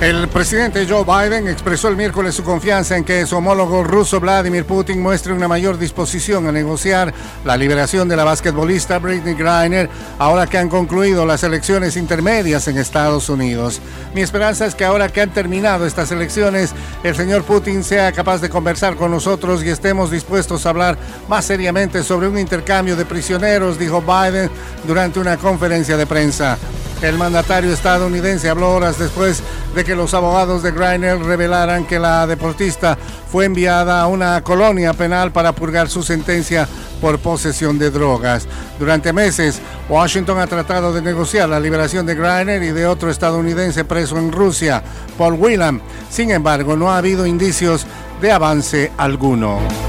El presidente Joe Biden expresó el miércoles su confianza en que su homólogo ruso Vladimir Putin muestre una mayor disposición a negociar la liberación de la basquetbolista Britney Griner ahora que han concluido las elecciones intermedias en Estados Unidos. Mi esperanza es que ahora que han terminado estas elecciones, el señor Putin sea capaz de conversar con nosotros y estemos dispuestos a hablar más seriamente sobre un intercambio de prisioneros, dijo Biden durante una conferencia de prensa. El mandatario estadounidense habló horas después de que los abogados de Griner revelaran que la deportista fue enviada a una colonia penal para purgar su sentencia por posesión de drogas. Durante meses, Washington ha tratado de negociar la liberación de Griner y de otro estadounidense preso en Rusia, Paul Whelan. Sin embargo, no ha habido indicios de avance alguno.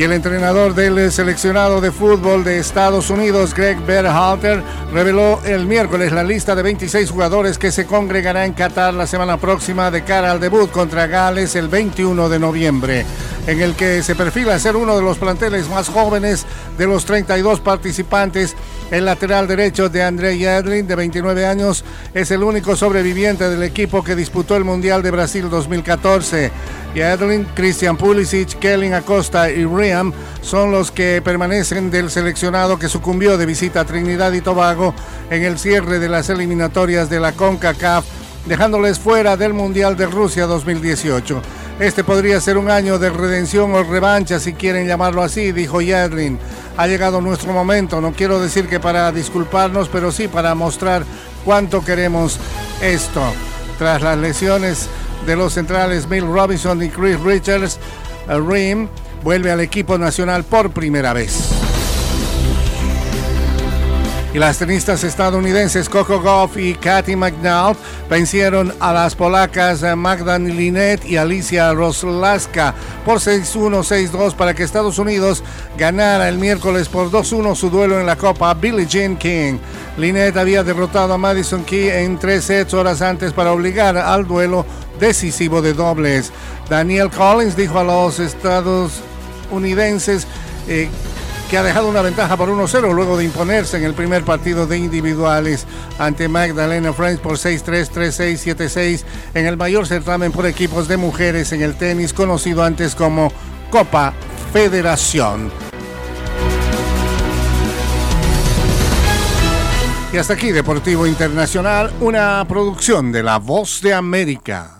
Y el entrenador del seleccionado de fútbol de Estados Unidos, Greg Berhalter, reveló el miércoles la lista de 26 jugadores que se congregará en Qatar la semana próxima de cara al debut contra Gales el 21 de noviembre, en el que se perfila ser uno de los planteles más jóvenes de los 32 participantes. El lateral derecho de André Yedlin, de 29 años, es el único sobreviviente del equipo que disputó el Mundial de Brasil 2014. Yedlin, Christian Pulisic, Kellen Acosta y Riam son los que permanecen del seleccionado que sucumbió de visita a Trinidad y Tobago en el cierre de las eliminatorias de la CONCACAF, dejándoles fuera del Mundial de Rusia 2018. Este podría ser un año de redención o revancha, si quieren llamarlo así, dijo Yedlin. Ha llegado nuestro momento, no quiero decir que para disculparnos, pero sí para mostrar cuánto queremos esto. Tras las lesiones de los centrales Bill Robinson y Chris Richards, Rim vuelve al equipo nacional por primera vez. Y las tenistas estadounidenses Coco Goff y Katy McNaught vencieron a las polacas Magda Linet y Alicia Roslaska por 6-1, 6-2 para que Estados Unidos ganara el miércoles por 2-1 su duelo en la Copa Billie Jean King. Linet había derrotado a Madison Key en tres sets horas antes para obligar al duelo decisivo de dobles. Daniel Collins dijo a los estadounidenses eh, que ha dejado una ventaja por 1-0 luego de imponerse en el primer partido de individuales ante Magdalena Friends por 6-3, 3-6, 7-6 en el mayor certamen por equipos de mujeres en el tenis conocido antes como Copa Federación. Y hasta aquí Deportivo Internacional, una producción de La Voz de América.